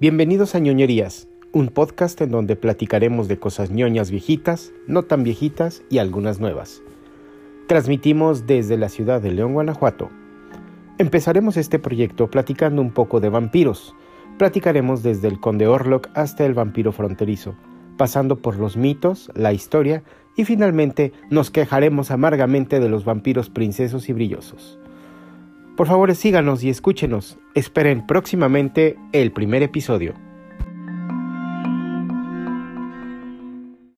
Bienvenidos a ñoñerías, un podcast en donde platicaremos de cosas ñoñas viejitas, no tan viejitas y algunas nuevas. Transmitimos desde la ciudad de León, Guanajuato. Empezaremos este proyecto platicando un poco de vampiros. Platicaremos desde el conde Orlok hasta el vampiro fronterizo, pasando por los mitos, la historia y finalmente nos quejaremos amargamente de los vampiros princesos y brillosos. Por favor síganos y escúchenos. Esperen próximamente el primer episodio.